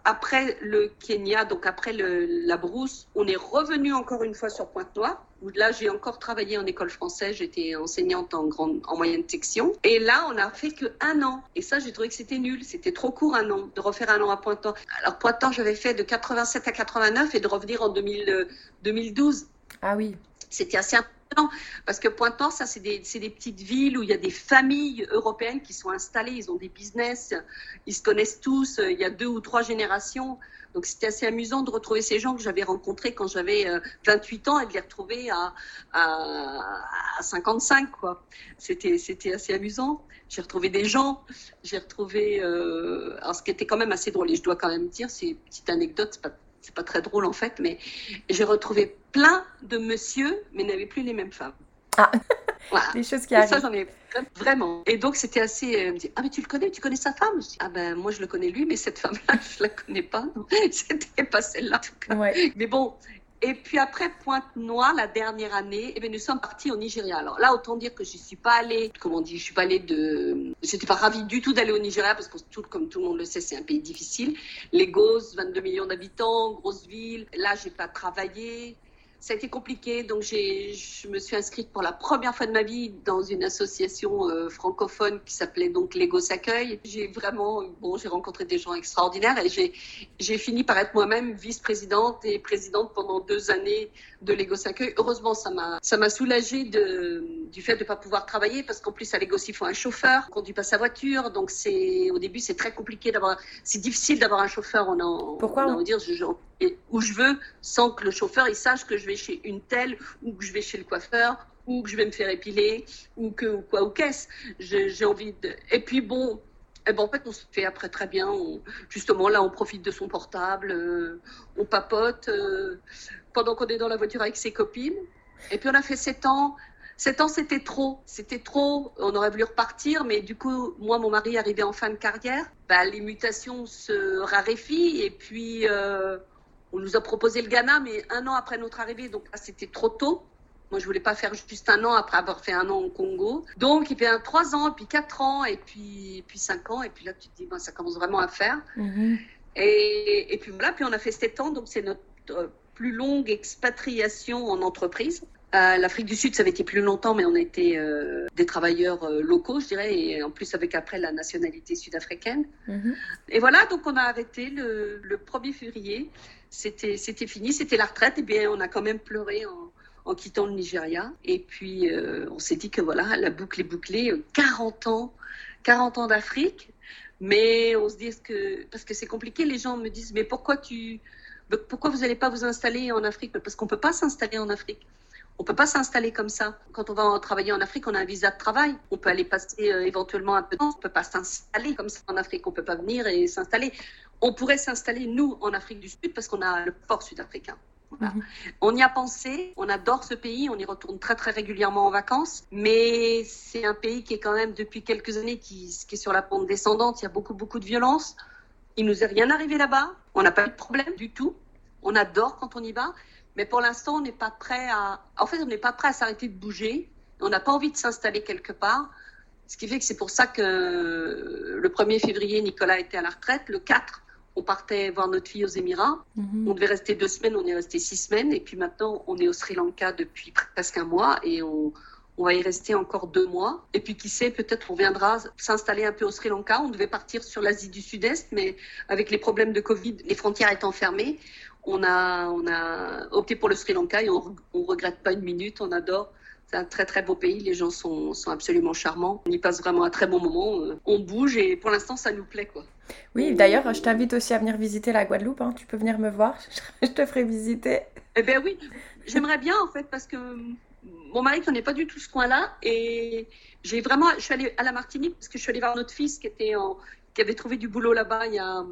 le Kenya, donc après la brousse, on est revenu encore une fois sur Pointe-Noire. Là, j'ai encore travaillé en école française. J'étais enseignante en grande, en moyenne section. Et là, on a fait que un an. Et ça, j'ai trouvé que c'était nul. C'était trop court un an de refaire un an à Pointe-Noire. Alors Pointe-Noire, j'avais fait de 87 à 89 et de revenir en 2012. Ah oui. C'était assez parce que Pointe-Noire, ça, c'est des, petites villes où il y a des familles européennes qui sont installées, ils ont des business, ils se connaissent tous, il y a deux ou trois générations. Donc c'était assez amusant de retrouver ces gens que j'avais rencontrés quand j'avais 28 euh, ans et de les retrouver à, à, 55. quoi. C'était assez amusant. J'ai retrouvé des gens, j'ai retrouvé... Euh, alors ce qui était quand même assez drôle, et je dois quand même dire, c'est une petite anecdote, c'est pas c'est pas très drôle en fait, mais j'ai retrouvé plein de monsieur, mais n'avaient plus les mêmes femmes. Ah, <laughs> des choses qui arrivent. ça, j'en ai vraiment. Et donc, c'était assez. Euh, me dit, ah, mais tu le connais, tu connais sa femme? Ah, ben, moi, je le connais lui, mais cette femme-là, <laughs> je la connais pas. <laughs> C'était pas celle-là, en tout cas. Ouais. Mais bon, et puis après Pointe-Noire, la dernière année, eh bien, nous sommes partis au Nigeria. Alors là, autant dire que je suis pas allée, comment on dit, je suis pas allée de, j'étais pas ravie du tout d'aller au Nigeria parce que tout, comme tout le monde le sait, c'est un pays difficile. Lagos, 22 millions d'habitants, grosse ville. Là, j'ai pas travaillé ça a été compliqué, donc je me suis inscrite pour la première fois de ma vie dans une association euh, francophone qui s'appelait donc Lego Accueil. J'ai vraiment, bon, j'ai rencontré des gens extraordinaires et j'ai fini par être moi-même vice-présidente et présidente pendant deux années de Lego Accueil. Heureusement, ça m'a ça m'a soulagée de, du fait de ne pas pouvoir travailler parce qu'en plus à Lagos il faut un chauffeur, on conduit pas sa voiture, donc c'est au début c'est très compliqué d'avoir, c'est difficile d'avoir un chauffeur. On en, Pourquoi on, dire où je veux sans que le chauffeur il sache que je vais chez une telle ou que je vais chez le coiffeur ou que je vais me faire épiler ou que ou quoi ou qu'est-ce. J'ai envie de. Et puis bon. Eh ben, en fait, on se fait après très bien. justement, là, on profite de son portable, euh, on papote euh, pendant qu'on est dans la voiture avec ses copines. Et puis, on a fait sept ans. Sept ans, c'était trop. C'était trop. On aurait voulu repartir, mais du coup, moi, mon mari arrivait en fin de carrière. Bah, les mutations se raréfient. Et puis, euh, on nous a proposé le Ghana, mais un an après notre arrivée, donc c'était trop tôt. Moi, je voulais pas faire juste un an après avoir fait un an au Congo. Donc, il fait un trois ans, puis quatre ans, et puis, puis cinq ans. Et puis là, tu te dis, ben, ça commence vraiment à faire. Mhm. Et, et, puis voilà, puis on a fait sept ans, donc c'est notre euh, plus longue expatriation en entreprise. Euh, L'Afrique du Sud, ça avait été plus longtemps, mais on été euh, des travailleurs euh, locaux, je dirais, et en plus avec après la nationalité sud-africaine. Mhm. Et voilà, donc on a arrêté le, le 1er février. C'était fini, c'était la retraite. Et bien, on a quand même pleuré en, quittant le Nigeria. Et puis, euh, on s'est dit que voilà, la boucle est bouclée. 40 ans, 40 ans d'Afrique. Mais on se dit parce que c'est compliqué, les gens me disent, mais pourquoi tu, pourquoi vous n'allez pas vous installer en Afrique? Parce qu'on peut pas s'installer en Afrique. On peut pas s'installer comme ça. Quand on va travailler en Afrique, on a un visa de travail. On peut aller passer euh, éventuellement un peu de temps. On peut pas s'installer comme ça en Afrique. On peut pas venir et s'installer. On pourrait s'installer nous en Afrique du Sud parce qu'on a le port sud-africain. Voilà. Mhm. On y a pensé, on adore ce pays, on y retourne très très régulièrement en vacances, mais c'est un pays qui est quand même depuis quelques années qui, qui est sur la pente descendante, il y a beaucoup beaucoup de violence. Il nous est rien arrivé là-bas, on n'a pas eu de problème du tout, on adore quand on y va, mais pour l'instant on n'est pas prêt à... En fait on n'est pas prêt à s'arrêter de bouger, on n'a pas envie de s'installer quelque part, ce qui fait que c'est pour ça que le 1er février Nicolas était à la retraite, le 4 on partait voir notre fille aux Émirats. Mhm. On devait rester deux semaines, on est resté six semaines. Et puis maintenant, on est au Sri Lanka depuis presque un mois et on, on va y rester encore deux mois. Et puis qui sait, peut-être on viendra s'installer un peu au Sri Lanka. On devait partir sur l'Asie du Sud-Est, mais avec les problèmes de Covid, les frontières étant fermées, on a, on a opté pour le Sri Lanka et on ne regrette pas une minute, on adore. C'est un très très beau pays, les gens sont, sont absolument charmants. On y passe vraiment un très bon moment. On bouge et pour l'instant ça nous plaît quoi. Oui, d'ailleurs, je t'invite aussi à venir visiter la Guadeloupe. hein. Tu peux venir me voir, <laughs> je te ferai visiter. Eh bien oui, j'aimerais bien en fait parce que mon mari connaît pas du tout ce coin-là et j'ai vraiment, je suis allée à la Martinique parce que je suis allée voir notre fils qui était en, qui avait trouvé du boulot là-bas il y a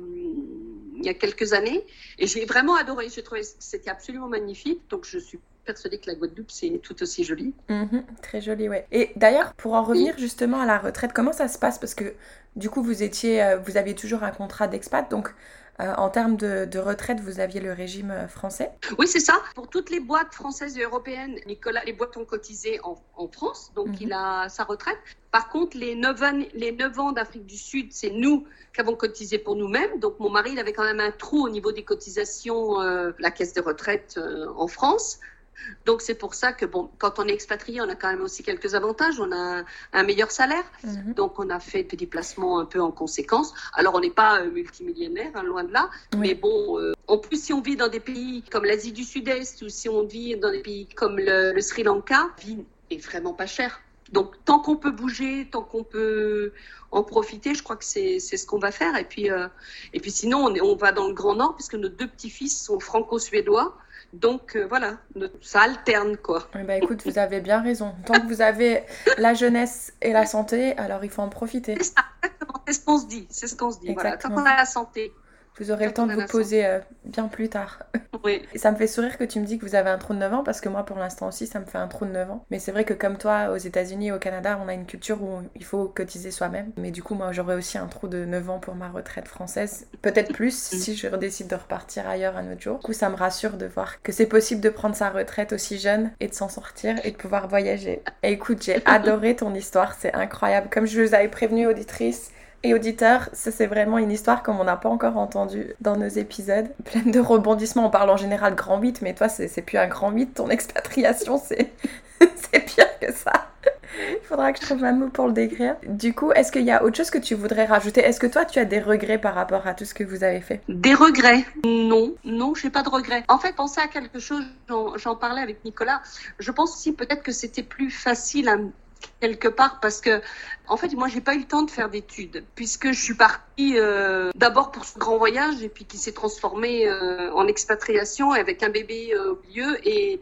il y a quelques années et j'ai vraiment adoré. J'ai trouvé que c'était absolument magnifique. Donc je suis persuadée que la Guadeloupe c'est tout aussi joli. Mhm, très joli, ouais. Et d'ailleurs, pour en revenir justement à la retraite, comment ça se passe? Parce que du coup, vous étiez, euh, vous aviez toujours un contrat d'expat, donc euh, en termes de, de retraite, vous aviez le régime euh, français? Oui, c'est ça. Pour toutes les boîtes françaises et européennes, Nicolas, les boîtes ont cotisé en, en France, donc Mhm. il a sa retraite. Par contre, les 9 ans, les 9 ans d'Afrique du Sud, c'est nous qui avons cotisé pour nous-mêmes. Donc mon mari, il avait quand même un trou au niveau des cotisations, euh, la caisse de retraite euh, en France. Donc c'est pour ça que bon, quand on est expatrié, on a quand même aussi quelques avantages. On a un, un meilleur salaire. Mhm. Donc, on a fait des déplacements un peu en conséquence. Alors, on n'est pas euh, multimillionnaire, hein, loin de là. Oui. Mais bon, euh, en plus, si on vit dans des pays comme l'Asie du Sud-Est ou si on vit dans des pays comme le, le Sri Lanka, la vie est vraiment pas chère. Donc, tant qu'on peut bouger, tant qu'on peut en profiter, je crois que c'est c'est ce qu'on va faire. Et puis, euh, et puis sinon, on, est- on va dans le Grand Nord puisque nos deux petits-fils sont franco-suédois. Donc, euh, voilà, ça alterne, quoi. Eh ben, écoute, vous avez bien raison. Tant que vous avez la jeunesse et la santé, alors il faut en profiter. C'est ça. C'est ce qu'on se dit. C'est ce qu'on se dit. Voilà. Tant Exactement. qu'on a la santé. Vous aurez le temps de vous poser euh, bien plus tard. <laughs> Oui. Et ça me fait sourire que tu me dis que vous avez un trou de 9 ans parce que moi pour l'instant aussi ça me fait un trou de 9 ans. Mais c'est vrai que comme toi aux États-Unis et au Canada on a une culture où il faut cotiser soi-même. Mais du coup moi j'aurais aussi un trou de 9 ans pour ma retraite française. Peut-être plus <laughs> si je décide de repartir ailleurs un autre jour. Du coup ça me rassure de voir que c'est possible de prendre sa retraite aussi jeune et de s'en sortir et de pouvoir voyager. Et écoute j'ai <laughs> adoré ton histoire, c'est incroyable. Comme je vous avais prévenu auditrice et auditeurs, ça c'est vraiment une histoire comme on n'a pas encore entendu dans nos épisodes, pleine de rebondissements. On parle en général grand 8, mais toi c'est plus un grand 8, ton expatriation <laughs> c'est pire que ça. Il faudra que je trouve un mot pour le décrire. Du coup, est-ce qu'il y a autre chose que tu voudrais rajouter? Est-ce que toi tu as des regrets par rapport à tout ce que vous avez fait? Des regrets? Non, non, j'ai pas de regrets. En fait, penser à quelque chose, j'en parlais avec Nicolas. Je pense aussi peut-être que c'était plus facile à quelque part parce que en fait moi j'ai pas eu le temps de faire d'études puisque je suis partie euh, d'abord pour ce grand voyage et puis qui s'est transformé euh, en expatriation avec un bébé euh, au milieu et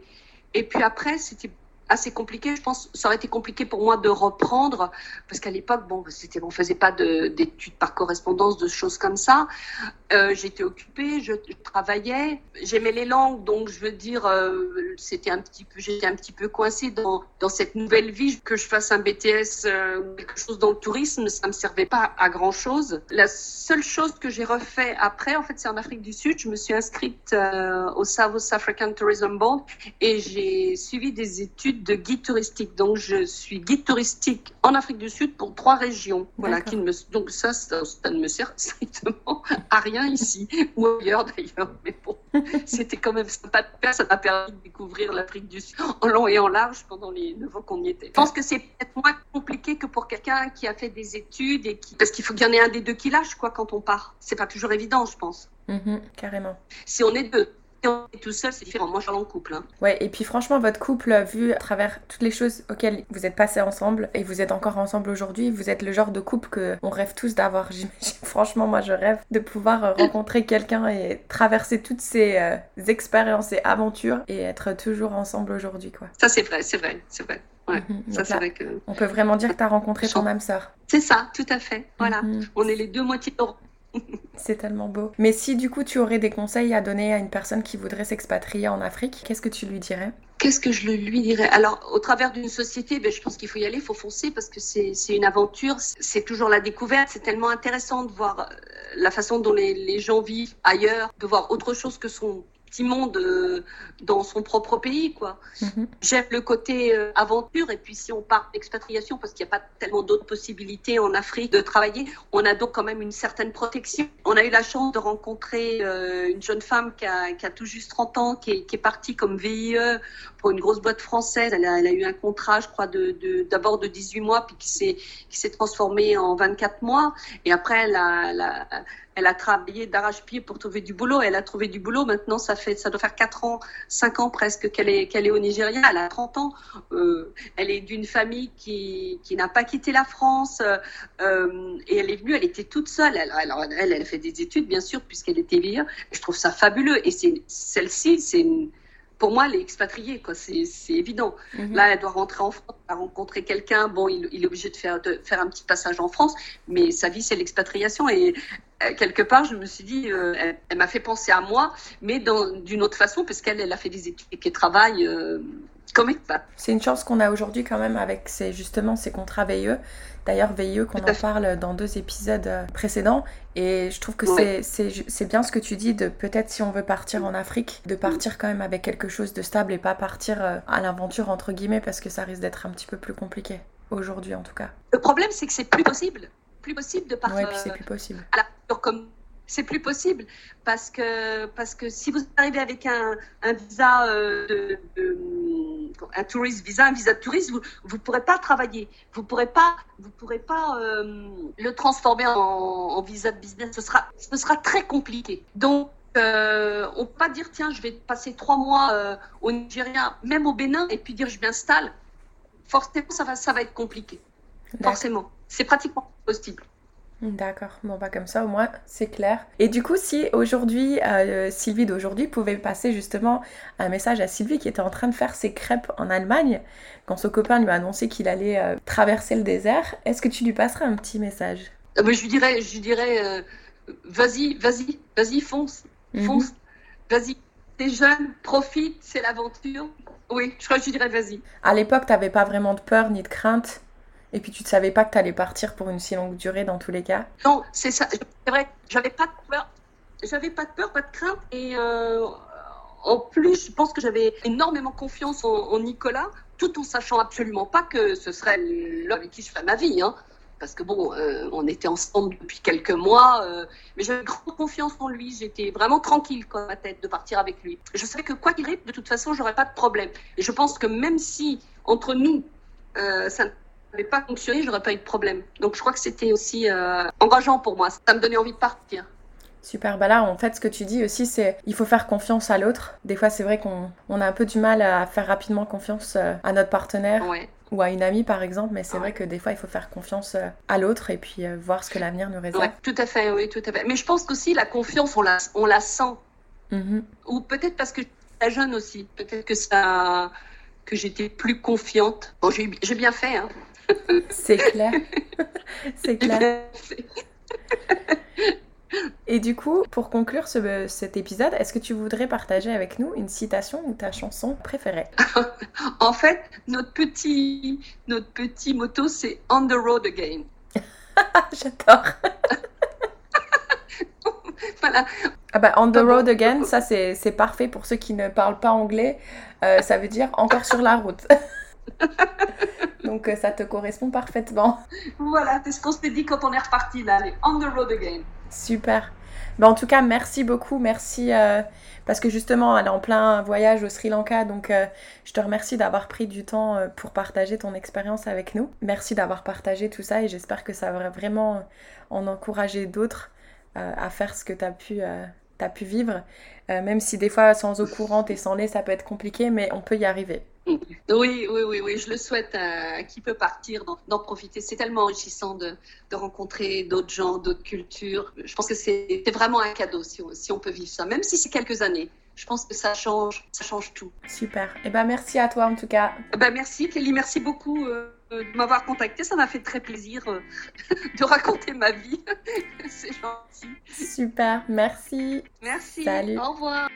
et puis après c'était assez compliqué je pense ça aurait été compliqué pour moi de reprendre parce qu'à l'époque bon c'était on faisait pas de- d'études par correspondance de choses comme ça euh, j'étais occupée, je, travaillais, j'aimais les langues, donc je veux dire, euh, c'était un petit peu, j'étais un petit peu coincée dans, dans cette nouvelle vie. Que je fasse un BTS euh, ou quelque chose dans le tourisme, ça me servait pas à grand chose. La seule chose que j'ai refait après, en fait, c'est en Afrique du Sud. Je me suis inscrite au South African Tourism Board et j'ai suivi des études études de guide touristique. Donc, je suis guide touristique en Afrique du Sud pour trois régions. Voilà, qui me, donc ça, ça, ne me sert <laughs> strictement à rien ici ou ailleurs d'ailleurs. Mais bon, <laughs> c'était quand même sympa de faire. Ça m'a permis de découvrir l'Afrique du Sud en long et en large pendant les neuf ans qu'on y était. Je pense que c'est peut-être moins compliqué que pour quelqu'un qui a fait des études et qui, parce qu'il faut qu'il y en ait un des deux qui lâche quoi quand on part. C'est pas toujours évident, je pense. Mhm, carrément. Si on est deux, on est tout seul, c'est différent. Moi, je en couple. Hein. Ouais, et puis franchement, votre couple, vu à travers toutes les choses auxquelles vous êtes passés ensemble et vous êtes encore ensemble aujourd'hui, vous êtes le genre de couple que on rêve tous d'avoir. <laughs> Franchement, moi, je rêve de pouvoir euh, rencontrer quelqu'un et traverser toutes ces euh, expériences et aventures et être toujours ensemble aujourd'hui, quoi. Ça, c'est vrai, c'est vrai, c'est vrai. Ouais, mhm. ça, c'est vrai que... On peut vraiment dire que tu as rencontré ton âme sœur. C'est ça, tout à fait. Voilà. Mhm. On est les deux moitiés <laughs> c'est tellement beau. Mais si du coup tu aurais des conseils à donner à une personne qui voudrait s'expatrier en Afrique, qu'est-ce que tu lui dirais? Qu'est-ce que je lui dirais? Alors, au travers d'une société, ben, je pense qu'il faut y aller, il faut foncer parce que c'est une aventure, c'est toujours la découverte. C'est tellement intéressant de voir euh, la façon dont les, les gens vivent ailleurs, de voir autre chose que son petit monde euh, dans son propre pays, quoi. Mhm. J'aime le côté euh, aventure, et puis si on part d'expatriation, parce qu'il n'y a pas tellement d'autres possibilités en Afrique de travailler, on a donc quand même une certaine protection. On a eu la chance de rencontrer euh, une jeune femme qui a, qui a, tout juste 30 ans, qui est, qui est partie comme VIE pour une grosse boîte française. Elle a, elle a eu un contrat, je crois, d'abord de, de 18 mois, puis qui s'est transformé en 24 mois, et après, elle a, elle a elle a travaillé d'arrache-pied pour trouver du boulot. Elle a trouvé du boulot. Maintenant, ça fait, ça doit faire 4 ans, 5 ans presque qu'elle est, qu'elle est au Nigeria. Elle a 30 ans. Euh, elle est d'une famille qui, qui n'a pas quitté la France. Euh, et elle est venue, elle était toute seule. Elle, alors, elle, elle fait des études, bien sûr, puisqu'elle était vieille. Je trouve ça fabuleux. Et c'est, celle-ci, c'est une, pour moi, elle est expatriée, quoi. C'est, évident. Mhm. Là, elle doit rentrer en France, elle rencontrer quelqu'un. Bon, il, il, est obligé de faire, de faire un petit passage en France, mais sa vie, c'est l'expatriation. Et euh, quelque part, je me suis dit, euh, elle, m'a fait penser à moi, mais d'une autre façon, parce qu'elle, elle a fait des études et qu'elle travaille euh, comme. C'est une chance qu'on a aujourd'hui quand même avec ces, justement ces contrats VIE. D'ailleurs, VIE, qu'on en parle dans deux épisodes précédents. Et je trouve que c'est bien ce que tu dis de peut-être si on veut partir en Afrique, de partir quand même avec quelque chose de stable et pas partir à l'aventure, entre guillemets, parce que ça risque d'être un petit peu plus compliqué. Aujourd'hui, en tout cas. Le problème, c'est que c'est plus possible plus possible de partir. Oui, c'est plus possible. comme c'est plus possible parce que parce que si vous arrivez avec un, un visa euh, de, un touriste visa un visa de touriste vous vous pourrez pas travailler. Vous pourrez pas vous pourrez pas euh, le transformer en, en, visa de business. Ce sera ce sera très compliqué. Donc euh, on peut pas dire tiens je vais passer trois mois euh, au Nigeria même au Bénin et puis dire je m'installe. Forcément ça va ça va être compliqué. Forcément. C'est pratiquement possible. D'accord, bon bah comme ça au moins c'est clair. Et du coup si aujourd'hui euh, Sylvie d'aujourd'hui pouvait passer justement un message à Sylvie qui était en train de faire ses crêpes en Allemagne quand son copain lui a annoncé qu'il allait euh, traverser le désert, est-ce que tu lui passerais un petit message? Ah, bah, Je lui dirais, je lui dirais euh, vas-y, vas-y, vas-y, fonce, mhm. fonce, vas-y, t'es jeune, profite, c'est l'aventure. Oui, je crois que je lui dirais vas-y. À l'époque, t'avais pas vraiment de peur ni de crainte? Et puis tu ne savais pas que tu allais partir pour une si longue durée dans tous les cas? Non, c'est ça. C'est vrai, j'avais pas de peur. J'avais pas de peur, pas de crainte. Et euh, en plus, je pense que j'avais énormément confiance en, Nicolas, tout en sachant absolument pas que ce serait l'homme avec qui je ferais ma vie. Hein. Parce que bon, euh, on était ensemble depuis quelques mois, euh, mais j'avais grande confiance en lui. J'étais vraiment tranquille, quoi, ma tête, de partir avec lui. Je savais que quoi qu'il arrive, de toute façon, j'aurais pas de problème. Et je pense que même si entre nous, ça n'avait pas fonctionné, j'aurais pas eu de problème. Donc je crois que c'était aussi euh, engageant pour moi. Ça me donnait envie de partir. Super, bah là en fait ce que tu dis aussi c'est il faut faire confiance à l'autre. Des fois c'est vrai qu'on on a un peu du mal à faire rapidement confiance euh, à notre partenaire ou à une amie par exemple, mais c'est vrai que des fois il faut faire confiance euh, à l'autre et puis voir ce que l'avenir nous réserve. tout à fait, oui, tout à fait. Mais je pense qu'aussi la confiance on la, on la sent. Mm-hmm. Ou peut-être parce que j'étais jeune aussi, peut-être que ça que j'étais plus confiante. Bon, j'ai bien fait, hein. C'est clair. <laughs> C'est clair. Et du coup, pour conclure ce, cet épisode, est-ce que tu voudrais partager avec nous une citation ou ta chanson préférée? <laughs> En fait, notre petit, notre petit motto, c'est On the road again. <laughs> J'adore. voilà. Ah bah, on the road again, ça c'est parfait pour ceux qui ne parlent pas anglais. Euh, ça veut dire encore sur la route. Donc euh, ça te correspond parfaitement. <laughs> Voilà, c'est ce qu'on s'est dit quand on est reparti là, allez, on the road again. Super. Ben, en tout cas, merci beaucoup, merci euh, parce que justement, elle est en plein voyage au Sri Lanka, donc euh, je te remercie d'avoir pris du temps pour partager ton expérience avec nous. Merci d'avoir partagé tout ça et j'espère que ça va vraiment en encourager d'autres à faire ce que tu as pu tu as pu vivre, même si des fois sans eau courante et sans lait ça peut être compliqué, mais on peut y arriver. Oui, oui, oui, oui, je le souhaite à qui peut partir d'en profiter. C'est tellement enrichissant de, de rencontrer d'autres gens, d'autres cultures. Je pense que c'est vraiment un cadeau si on, si on peut vivre ça, même si c'est quelques années. Je pense que ça change, ça change tout. Super. Et eh ben merci à toi en tout cas. Eh ben merci Kelly, merci beaucoup euh, de m'avoir contacté. Ça m'a fait très plaisir euh, <laughs> de raconter ma vie. <laughs> c'est gentil. Super, merci. Merci. Salut. Au revoir.